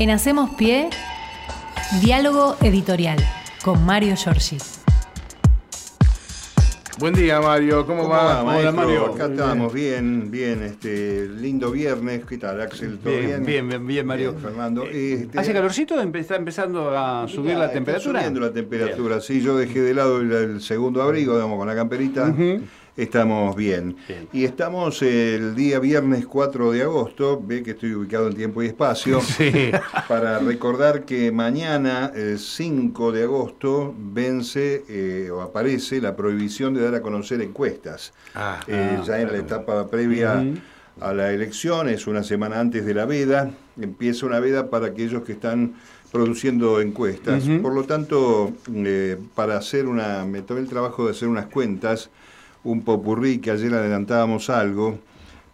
En Hacemos Pie, diálogo editorial con Mario Giorgi. Buen día, Mario. ¿Cómo, va? Hola, Mario. Acá estamos bien, bien. Este lindo viernes. ¿Qué tal, Axel? ¿Todo bien? Bien, bien, bien, Mario. Fernando. Este, ¿Hace calorcito? ¿Está empezando a subir la temperatura? Está subiendo la temperatura. Sí, yo dejé de lado el, segundo abrigo, digamos, con la camperita estamos bien. Y estamos el día viernes 4 de agosto, ve que estoy ubicado en tiempo y espacio, para recordar que mañana, el 5 de agosto, vence eh, o aparece la prohibición de dar a conocer encuestas. Ah, eh, ah, ya en la etapa previa... a la elección, es una semana antes de la veda, empieza una veda para aquellos que están produciendo encuestas. Por lo tanto, eh, para hacer una, me tomé el trabajo de hacer unas cuentas un popurrí que ayer adelantábamos algo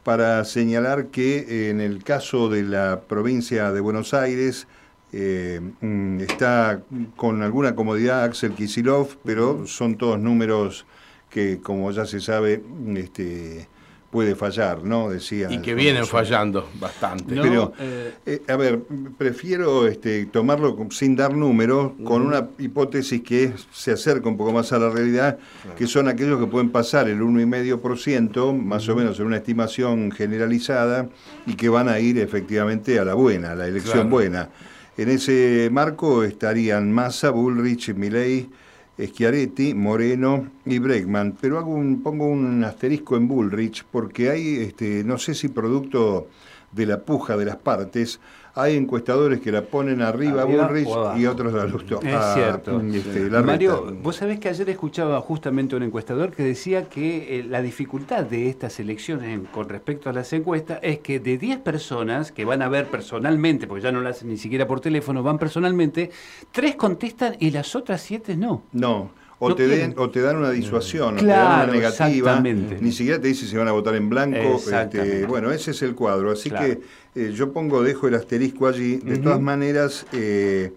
para señalar que eh, en el caso de la provincia de Buenos Aires eh, mm, está con alguna comodidad Axel Kisilov, pero son todos números que, como ya se sabe, este, puede fallar, ¿no? Decía. Y que vienen fallando bastante. Pero, eh, eh, a ver, prefiero este, tomarlo sin dar números, con una hipótesis que se acerca un poco más a la realidad, que son aquellos que pueden pasar el 1,5%, más o menos en una estimación generalizada, y que van a ir efectivamente a la buena, a la elección buena. En ese marco estarían Massa, Bullrich, Milley, Schiaretti, Moreno y Bregman, pero hago un, pongo un asterisco en Bullrich porque hay, este, no sé si producto de la puja de las partes, hay encuestadores que la ponen arriba, a Bullrich y otros la lustó. Es cierto. Este, Mario, vos sabés que ayer escuchaba justamente un encuestador que decía que eh, la dificultad de estas elecciones con respecto a las encuestas es que de 10 personas que van a ver personalmente, porque ya no lo hacen ni siquiera por teléfono, van personalmente, tres contestan y las otras siete no. No. O, te den, o te dan una disuasión, o te dan una negativa, ni siquiera te dicen si van a votar en blanco. Este, bueno, ese es el cuadro. Así que eh, yo pongo, dejo el asterisco allí. De todas maneras, eh,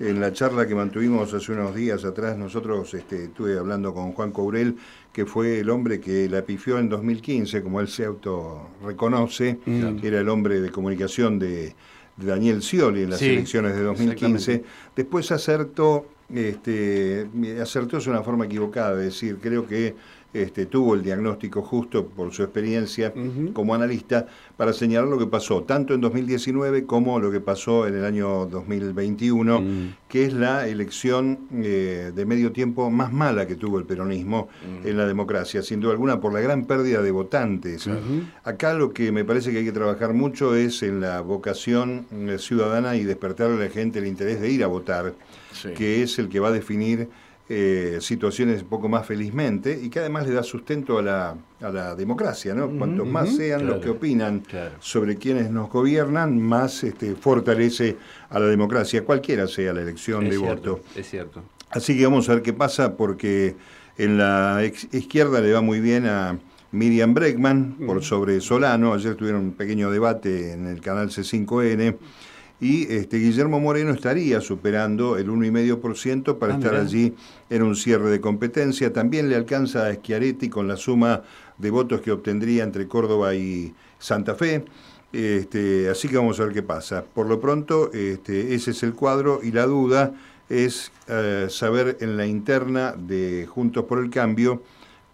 en la charla que mantuvimos hace unos días atrás, nosotros este, estuve hablando con Juan Courel, que fue el hombre que la pifió en 2015, como él se auto reconoce, que era el hombre de comunicación de, Daniel Scioli en las elecciones de 2015. Después acertó este, acertó es una forma equivocada de decir, creo que este, tuvo el diagnóstico justo por su experiencia como analista para señalar lo que pasó, tanto en 2019 como lo que pasó en el año 2021, que es la elección eh, de medio tiempo más mala que tuvo el peronismo en la democracia, sin duda alguna por la gran pérdida de votantes. Acá lo que me parece que hay que trabajar mucho es en la vocación eh, ciudadana y despertarle a la gente el interés de ir a votar que es el que va a definir eh, situaciones un poco más felizmente y que además le da sustento a la, a la democracia. ¿no? Cuanto más sean los que opinan sobre quienes nos gobiernan, más este, fortalece a la democracia, cualquiera sea la elección de voto. Es cierto. Así que vamos a ver qué pasa porque en la izquierda le va muy bien a Miriam Bregman por sobre Solano. Ayer tuvieron un pequeño debate en el canal C5N y este, Guillermo Moreno estaría superando el 1,5% para ah, estar allí en un cierre de competencia. También le alcanza a Schiaretti con la suma de votos que obtendría entre Córdoba y Santa Fe. Este, así que vamos a ver qué pasa. Por lo pronto, este, ese es el cuadro y la duda es eh, saber en la interna de Juntos por el Cambio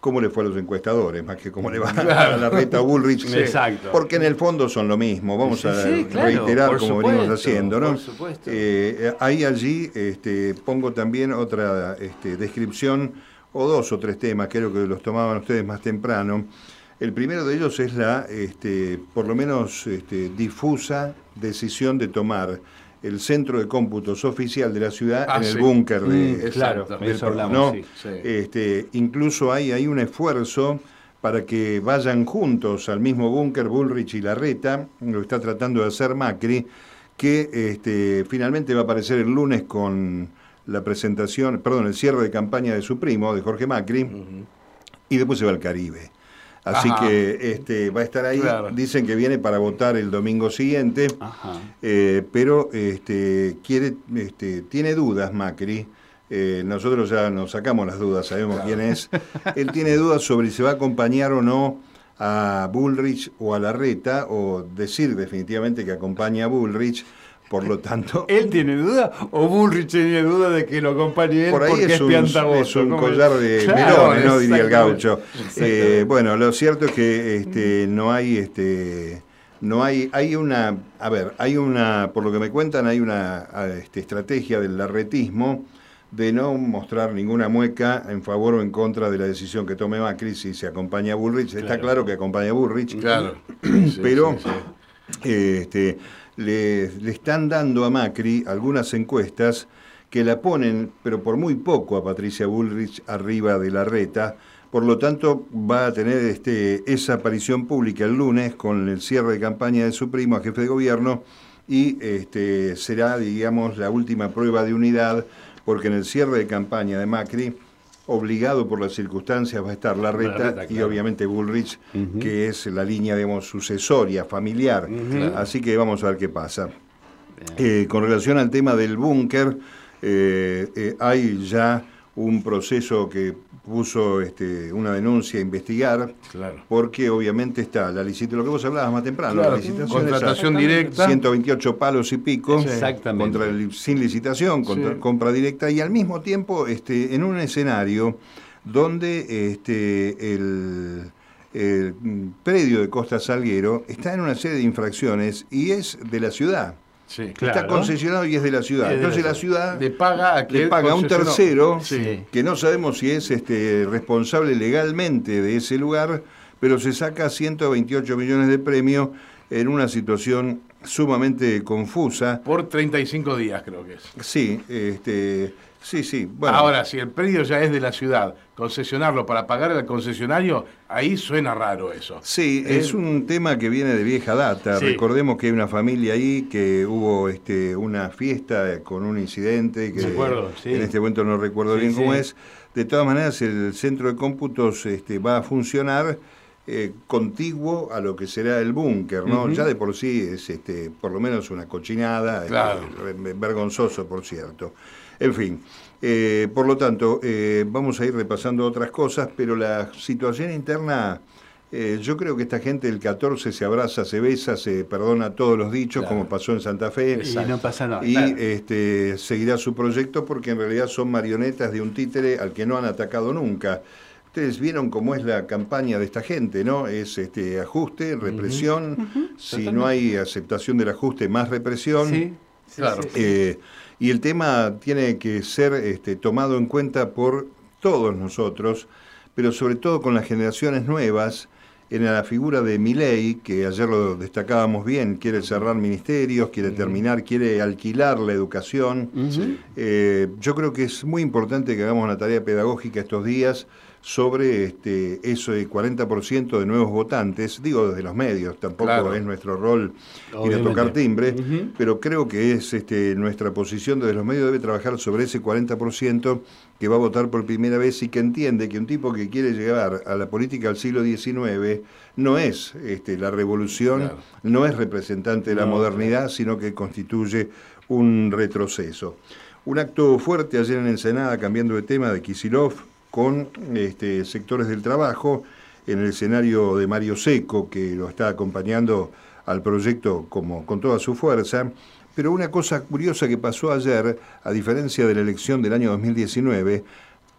cómo le fue a los encuestadores, más que cómo le va a la reta Bullrich. Exacto. Porque en el fondo son lo mismo, vamos a reiterar como venimos haciendo, ¿no? Por supuesto. Eh, ahí allí este, pongo también otra este, descripción, o dos o tres temas, creo que los tomaban ustedes más temprano. El primero de ellos es la, este, por lo menos, este, difusa decisión de tomar el centro de cómputos oficial de la ciudad ah, en el búnker de, mm, claro, hablamos, Este, incluso hay, hay un esfuerzo para que vayan juntos al mismo búnker Bullrich y Larreta, lo está tratando de hacer Macri, que este, finalmente va a aparecer el lunes con la presentación, perdón, el cierre de campaña de su primo, de Jorge Macri, y después se va al Caribe. Así que este, va a estar ahí. Dicen que viene para votar el domingo siguiente, eh, pero este, quiere, este, tiene dudas Macri. Eh, nosotros ya nos sacamos las dudas, sabemos quién es. Él tiene dudas sobre si va a acompañar o no a Bullrich o a Larreta, o decir definitivamente que acompaña a Bullrich, Por lo tanto. ¿Él tiene duda o Bullrich tiene duda de que lo acompañe él por ahí es, un, es un collar de melones, ¿no? Diría el gaucho. Eh, bueno, lo cierto es que este, no hay. Este, no hay, hay una, a ver, hay una, por lo que me cuentan, hay una este, estrategia del larretismo de no mostrar ninguna mueca en favor o en contra de la decisión que tome Macri si se acompaña a Bullrich. Está claro que acompaña a Bullrich, claro. pero Este, le, están dando a Macri algunas encuestas que la ponen, pero por muy poco, a Patricia Bullrich arriba de la reta. Por lo tanto, va a tener este, esa aparición pública el lunes con el cierre de campaña de su primo a jefe de gobierno y este, será, digamos, la última prueba de unidad porque en el cierre de campaña de Macri, obligado por las circunstancias, va a estar Larreta, y obviamente Bullrich, que es la línea, digamos, sucesoria, familiar. Así que vamos a ver qué pasa. Eh, con relación al tema del búnker, eh, eh, hay ya un proceso que puso este, una denuncia a investigar, porque obviamente está la licitación, lo que vos hablabas más temprano, la licitación contratación directa, 128 palos y pico, contra el, sin licitación, contra compra directa, y al mismo tiempo este, en un escenario donde este, el, el predio de Costa Salguero está en una serie de infracciones y es de la ciudad. Está concesionado y es de la ciudad. Entonces la ciudad. le paga a, le paga un tercero que no sabemos si es este, responsable legalmente de ese lugar, pero se saca 128 millones de premio en una situación sumamente confusa. Por 35 días creo que es. Sí, este, Sí, sí. Bueno. Ahora, si el predio ya es de la ciudad, concesionarlo para pagar al concesionario, ahí suena raro eso. Sí, es, un tema que viene de vieja data. Recordemos que hay una familia ahí, que hubo este, una fiesta con un incidente, que en este momento no recuerdo bien cómo es. De todas maneras, el centro de cómputos este, va a funcionar eh, contiguo a lo que será el búnker, ¿no? Ya de por sí es este, por lo menos una cochinada, este, vergonzoso, por cierto. En fin, eh, por lo tanto, eh, vamos a ir repasando otras cosas, pero la situación interna, eh, yo creo que esta gente el 14 se abraza, se besa, se perdona todos los dichos, como pasó en Santa Fe. Y no pasa nada. Y este, seguirá su proyecto porque en realidad son marionetas de un títere al que no han atacado nunca. Ustedes vieron cómo es la campaña de esta gente, ¿no? Es este ajuste, represión. Si no hay aceptación del ajuste, más represión. Sí, claro. Y el tema tiene que ser este, tomado en cuenta por todos nosotros, pero sobre todo con las generaciones nuevas, en la figura de Milei, que ayer lo destacábamos bien, quiere cerrar ministerios, quiere terminar, quiere alquilar la educación. Eh, yo creo que es muy importante que hagamos una tarea pedagógica estos días sobre este, eso de 40% de nuevos votantes, digo desde los medios, tampoco es nuestro rol ir a tocar timbre, pero creo que es este, nuestra posición desde los medios debe trabajar sobre ese 40% que va a votar por primera vez y que entiende que un tipo que quiere llegar a la política del siglo XIX no es este, la revolución, no es representante de la modernidad, sino que constituye un retroceso. Un acto fuerte ayer en Ensenada, cambiando de tema, de Kisilov, con este, sectores del trabajo, en el escenario de Mario Seco, que lo está acompañando al proyecto como, con toda su fuerza. Pero una cosa curiosa que pasó ayer, a diferencia de la elección del año 2019,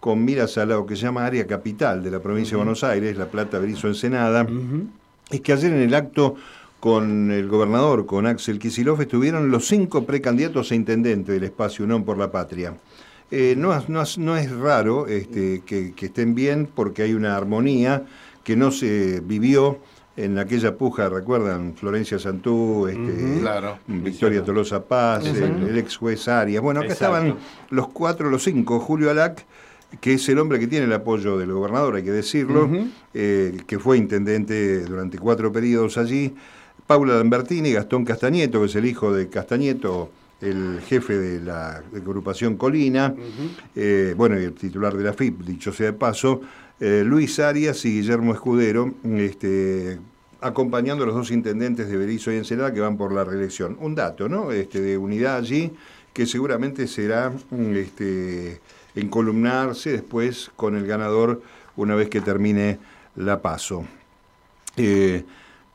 con miras a lo que se llama área capital de la provincia de Buenos Aires, La Plata, Berizo, Ensenada, es que ayer en el acto con el gobernador, con Axel Kisilov, estuvieron los cinco precandidatos a intendente del espacio Unión por la Patria. Eh, no, no, es raro este, que, estén bien porque hay una armonía que no se vivió en aquella puja, recuerdan, Florencia Santú, este, Victoria Tolosa Paz, el, ex juez Arias. Bueno, acá estaban los cuatro, los cinco, Julio Alac, que es el hombre que tiene el apoyo del gobernador, hay que decirlo, eh, que fue intendente durante cuatro periodos allí, Paula Lambertini, Gastón Castañeto, que es el hijo de Castañeto, el jefe de la agrupación Colina, eh, bueno, y el titular de la FIP, dicho sea de paso, eh, Luis Arias y Guillermo Escudero, este, acompañando a los dos intendentes de Berizo y Ensenada que van por la reelección. Un dato, ¿no? Este, de unidad allí, que seguramente será este, encolumnarse después con el ganador una vez que termine la paso. Eh,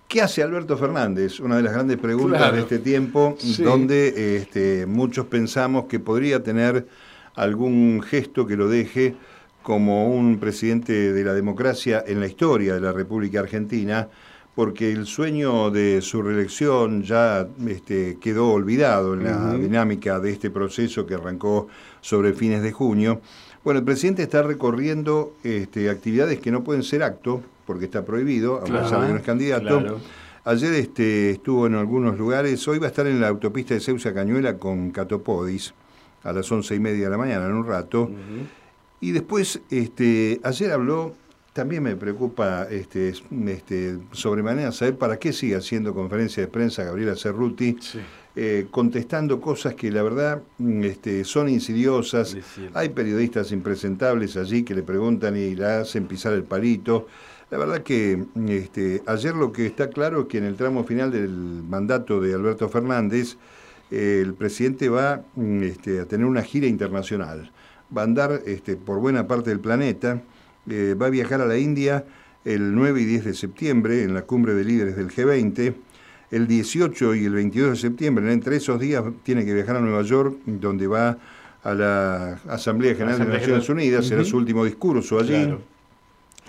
¿Qué hace Alberto Fernández? Una de las grandes preguntas de este tiempo, donde este, muchos pensamos que podría tener algún gesto que lo deje como un presidente de la democracia en la historia de la República Argentina, porque el sueño de su reelección ya este, quedó olvidado en la dinámica de este proceso que arrancó sobre fines de junio. Bueno, el presidente está recorriendo este, actividades que no pueden ser acto, porque está prohibido, a pesar de que no es candidato. Ayer este, estuvo en algunos lugares, hoy va a estar en la autopista de Ceusa Cañuela con Catopodis a las once y media de la mañana, en un rato. Y después, este, ayer habló, también me preocupa este, este, sobremanera saber para qué sigue haciendo conferencia de prensa Gabriela Cerruti, eh, contestando cosas que la verdad este, son insidiosas. Hay periodistas impresentables allí que le preguntan y la hacen pisar el palito. La verdad que este, ayer lo que está claro es que en el tramo final del mandato de Alberto Fernández, eh, el presidente va este, a tener una gira internacional. Va a andar este, por buena parte del planeta, eh, va a viajar a la India el 9 y 10 de septiembre en la cumbre de líderes del G20. El 18 y el 22 de septiembre, entre esos días, tiene que viajar a Nueva York, donde va a la Asamblea General de las Naciones Unidas, será su último discurso allí.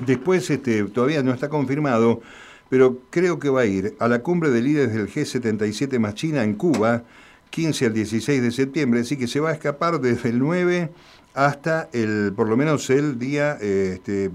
Después este, todavía no está confirmado, pero creo que va a ir a la cumbre de líderes del G77 más China en Cuba, 15 al 16 de septiembre, así que se va a escapar desde el 9 hasta el, por lo menos el día este,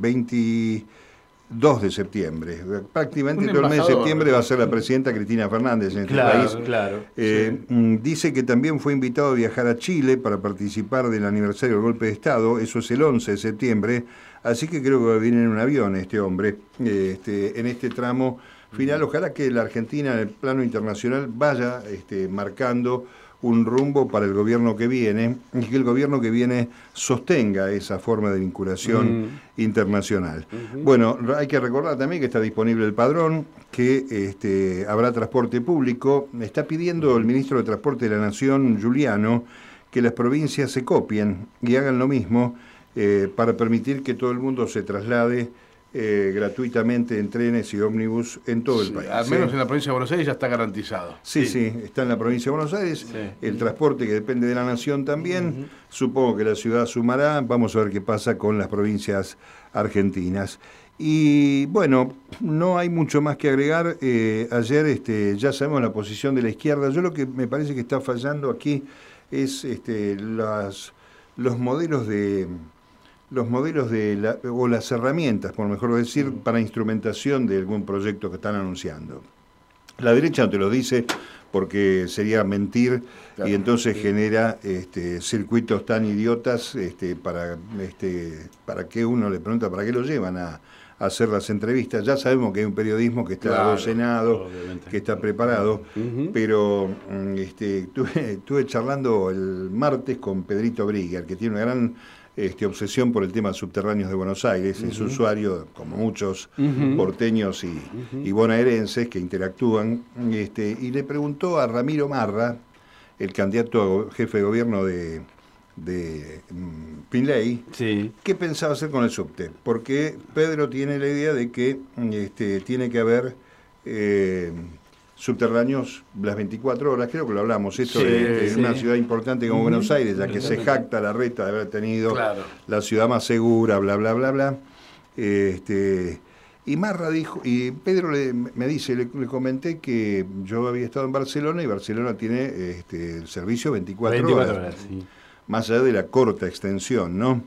22 de septiembre. Prácticamente todo el mes de septiembre va a ser la presidenta Cristina Fernández en este país. Claro, eh, mm, Dice que también fue invitado a viajar a Chile para participar del aniversario del golpe de Estado, eso es el 11 de septiembre Así que creo que va a venir en un avión este hombre este, en este tramo final. Ojalá que la Argentina en el plano internacional vaya este, marcando un rumbo para el gobierno que viene y que el gobierno que viene sostenga esa forma de vinculación mm. internacional. Bueno, hay que recordar también que está disponible el padrón, que este, habrá transporte público. Está pidiendo el ministro de Transporte de la Nación, Juliano, que las provincias se copien y hagan lo mismo eh, para permitir que todo el mundo se traslade eh, gratuitamente en trenes y ómnibus en todo el país. Al menos en la provincia de Buenos Aires ya está garantizado. Sí, sí, está en la provincia de Buenos Aires. El transporte que depende de la nación también. Supongo que la ciudad sumará. Vamos a ver qué pasa con las provincias argentinas. Y bueno, no hay mucho más que agregar. Eh, ayer este, ya sabemos la posición de la izquierda. Yo lo que me parece que está fallando aquí es este, las, los modelos de los modelos de o las herramientas, por mejor decir, para instrumentación de algún proyecto que están anunciando. La derecha no te lo dice porque sería mentir y entonces genera este, circuitos tan idiotas este, para, este, para que uno le pregunta para qué lo llevan a, hacer las entrevistas. Ya sabemos que hay un periodismo que está docenado, que está preparado, pero mm, este, estuve, charlando el martes con Pedrito Brigger, que tiene una gran este, obsesión por el tema subterráneos de Buenos Aires. Es usuario, como muchos porteños y, bonaerenses que interactúan, este, y le preguntó a Ramiro Marra, el candidato a jefe de gobierno de, de mm, Pinley, qué pensaba hacer con el subte. Porque Pedro tiene la idea de que este, tiene que haber... Eh, subterráneos las 24 horas, creo que lo hablamos, esto de, una ciudad importante como Buenos Aires, ya que se jacta la reta de haber tenido la ciudad más segura, bla, bla, bla, bla. Este, y Marra dijo, y Pedro me dice, le, comenté que yo había estado en Barcelona y Barcelona tiene este, el servicio 24, horas, más allá de la corta extensión, ¿no?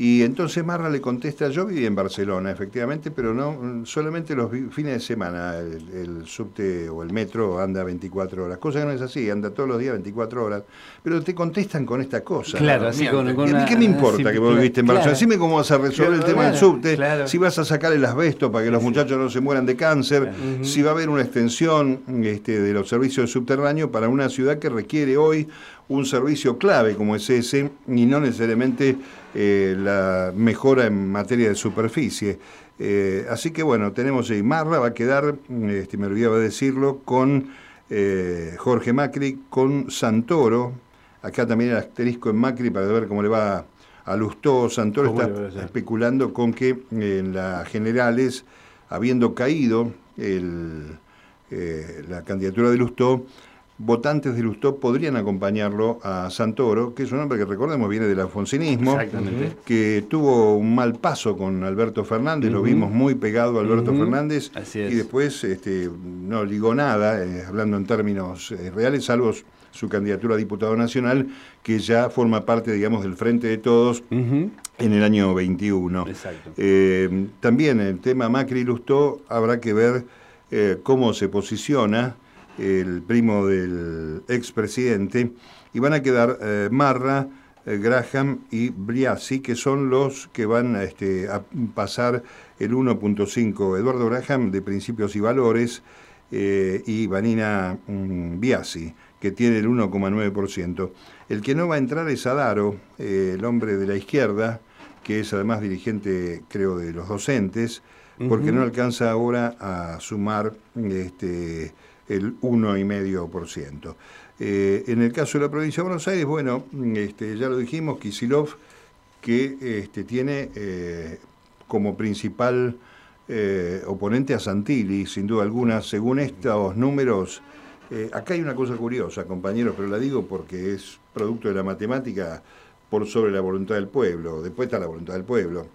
Y entonces Marra le contesta, yo viví en Barcelona, efectivamente, pero no solamente los fines de semana el, subte o el metro anda 24 horas. Cosa que no es así, anda todos los días 24 horas. Pero te contestan con esta cosa. Claro, así con, ¿Qué me importa que vos viviste en Barcelona? Decime cómo vas a resolver el tema del subte, si vas a sacar el asbesto para que los muchachos no se mueran de cáncer, si va a haber una extensión este, de los servicios subterráneos para una ciudad que requiere hoy un servicio clave como es ese y no necesariamente eh, la mejora en materia de superficie. Eh, así que bueno, tenemos ahí, Marra va a quedar, este, me olvidaba decirlo, con eh, Jorge Macri, con Santoro, acá también el asterisco en Macri para ver cómo le va a Lustó. Santoro está especulando con que en las generales, habiendo caído el la candidatura de Lustó, votantes de Lustó podrían acompañarlo a Santoro, que es un hombre que recordemos viene del alfonsinismo, que tuvo un mal paso con Alberto Fernández, lo vimos muy pegado a Alberto Fernández, y después este, no ligó nada, eh, hablando en términos eh, reales, salvo su candidatura a diputado nacional, que ya forma parte, digamos, del Frente de Todos en el año 21. Eh, también el tema Macri-Lustó habrá que ver cómo se posiciona el primo del expresidente, y van a quedar eh, Marra, eh, Graham y Briassi, que son los que van este, a pasar el 1.5. Eduardo Graham, de Principios y Valores, eh, y Vanina mm, Biasi, que tiene el 1,9%. El que no va a entrar es Adaro, el hombre de la izquierda, que es además dirigente, creo, de los docentes, porque no alcanza ahora a sumar este, el 1,5%. Eh, en el caso de la provincia de Buenos Aires, bueno, este, ya lo dijimos, Kisilov, que este, tiene eh, como principal eh, oponente a Santilli, sin duda alguna, según estos números. Eh, acá hay una cosa curiosa, compañeros, pero la digo porque es producto de la matemática por sobre la voluntad del pueblo. Después está la voluntad del pueblo.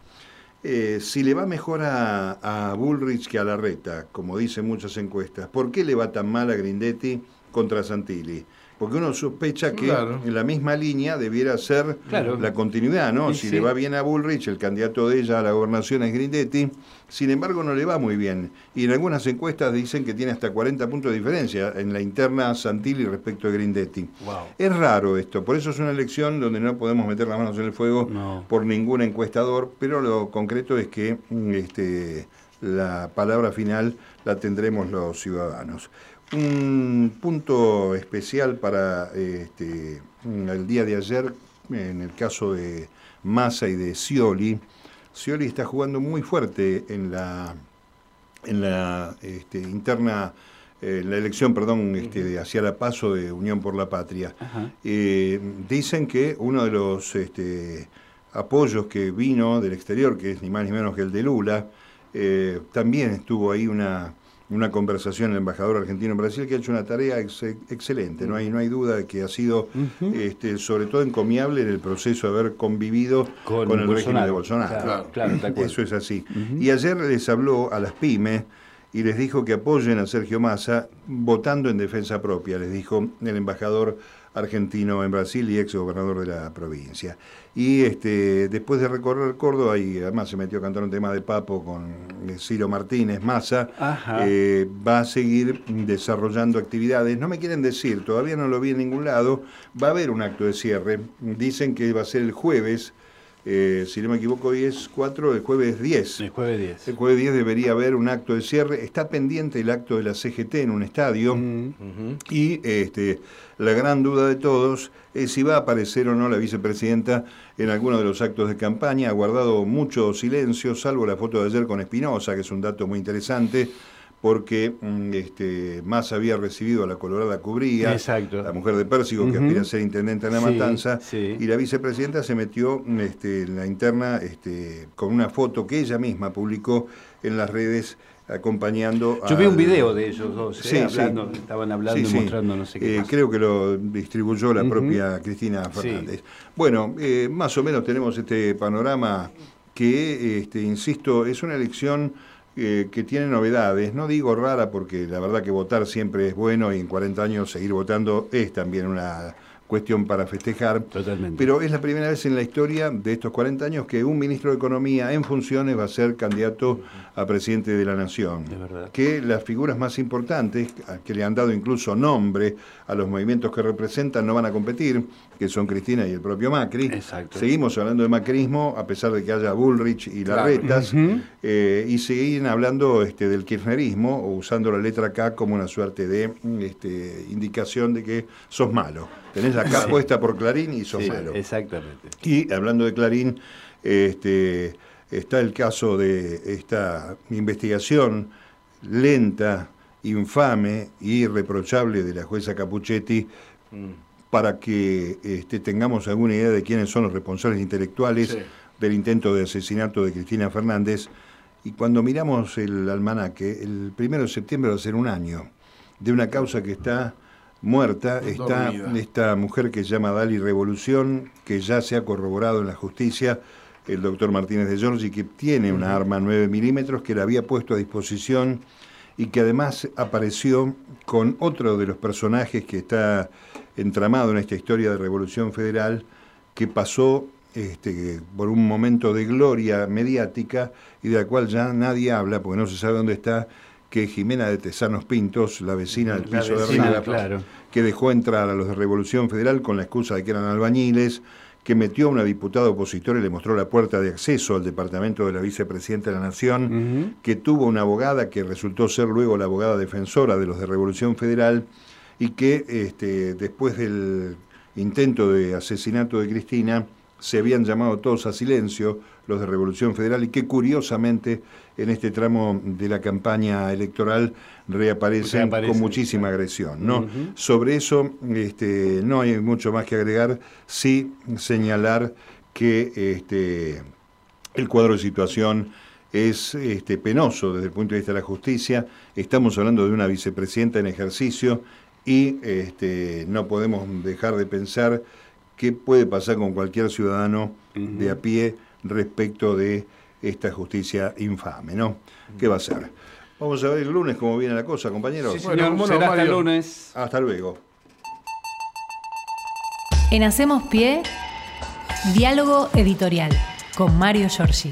Eh, si le va mejor a, Bullrich que a Larreta, como dicen muchas encuestas, ¿por qué le va tan mal a Grindetti contra Santilli? Porque uno sospecha que en la misma línea debiera ser la continuidad, ¿no? si le va bien a Bullrich, el candidato de ella a la gobernación es Grindetti, sin embargo no le va muy bien. Y en algunas encuestas dicen que tiene hasta 40 puntos de diferencia en la interna Santilli respecto a Grindetti. Es raro esto, por eso es una elección donde no podemos meter las manos en el fuego por ningún encuestador, pero lo concreto es que este, la palabra final la tendremos los ciudadanos. Un punto especial para este, el día de ayer, en el caso de Massa y de Scioli. Scioli está jugando muy fuerte en la, en la este, interna, en la elección, perdón, este, hacia la paso de Unión por la Patria. Eh, dicen que uno de los este, apoyos que vino del exterior, que es ni más ni menos que el de Lula, eh, también estuvo ahí una una conversación el embajador argentino en Brasil que ha hecho una tarea excelente, no hay, no hay duda de que ha sido este, sobre todo encomiable en el proceso de haber convivido con, el régimen de Bolsonaro. Eso es así. Y ayer les habló a las pymes y les dijo que apoyen a Sergio Massa votando en defensa propia, les dijo el embajador argentino en Brasil y ex gobernador de la provincia. Y este, después de recorrer Córdoba, y además se metió a cantar un tema de Papo con eh, Ciro Martínez Massa, eh, va a seguir desarrollando actividades. No me quieren decir, todavía no lo vi en ningún lado, va a haber un acto de cierre. Dicen que va a ser el jueves eh, si no me equivoco, hoy es 4, el jueves 10. El jueves 10. El jueves 10 debería haber un acto de cierre. Está pendiente el acto de la CGT en un estadio. Mm. Y este, la gran duda de todos es si va a aparecer o no la vicepresidenta en alguno de los actos de campaña. Ha guardado mucho silencio, salvo la foto de ayer con Espinosa, que es un dato muy interesante porque mm, este, más había recibido a la Colorada Cubría, la mujer de Pérsico que aspira a ser intendente en la Matanza, y la vicepresidenta se metió este, en la interna este, con una foto que ella misma publicó en las redes acompañando. Yo vi un video de ellos dos, ¿eh? estaban hablando y mostrando no sé qué. Eh, creo que lo distribuyó la propia Cristina Fernández. Bueno, eh, más o menos tenemos este panorama que, este, insisto, es una elección eh, que tiene novedades. No digo rara porque la verdad que votar siempre es bueno y en 40 años seguir votando es también una cuestión para festejar. Totalmente. Pero es la primera vez en la historia de estos 40 años que un ministro de Economía en funciones va a ser candidato a presidente de la Nación. verdad. Que las figuras más importantes, que le han dado incluso nombre a los movimientos que representan, no van a competir, que son Cristina y el propio Macri. Exacto. Seguimos hablando de macrismo, a pesar de que haya Bullrich y Larretas, eh, y siguen hablando este, del kirchnerismo, usando la letra K como una suerte de este, indicación de que sos malo. Tenés la K puesta por Clarín y sos malo. Exactamente. Y hablando de Clarín, este, está el caso de esta investigación lenta, infame y irreprochable de la jueza Capuchetti mm. Para que este, tengamos alguna idea de quiénes son los responsables intelectuales del intento de asesinato de Cristina Fernández. Y cuando miramos el almanaque, el primero de septiembre va a ser un año de una causa que está muerta, está esta mujer que se llama Dali Revolución, que ya se ha corroborado en la justicia, el doctor Martínez de Giorgi, que tiene una arma 9 milímetros que la había puesto a disposición y que además apareció con otro de los personajes que está entramado en esta historia de Revolución Federal, que pasó este, por un momento de gloria mediática y de la cual ya nadie habla porque no se sabe dónde está, que Jimena de Tesanos Pintos, la vecina del piso de arriba, que dejó entrar a los de Revolución Federal con la excusa de que eran albañiles, que metió a una diputada opositora y le mostró la puerta de acceso al departamento de la vicepresidenta de la Nación, que tuvo una abogada que resultó ser luego la abogada defensora de los de Revolución Federal y que este, después del intento de asesinato de Cristina, se habían llamado todos a silencio, los de Revolución Federal, y que curiosamente en este tramo de la campaña electoral reaparecen con muchísima agresión. ¿no? Sobre eso este, no hay mucho más que agregar, sí señalar que este, el cuadro de situación es este, penoso desde el punto de vista de la justicia. Estamos hablando de una vicepresidenta en ejercicio y este, no podemos dejar de pensar qué puede pasar con cualquier ciudadano de a pie respecto de esta justicia infame, ¿no? ¿Qué va a ser? Vamos a ver el lunes cómo viene la cosa, compañeros. Sí, hasta el lunes. Hasta luego. En Hacemos Pie, diálogo editorial con Mario Giorgi.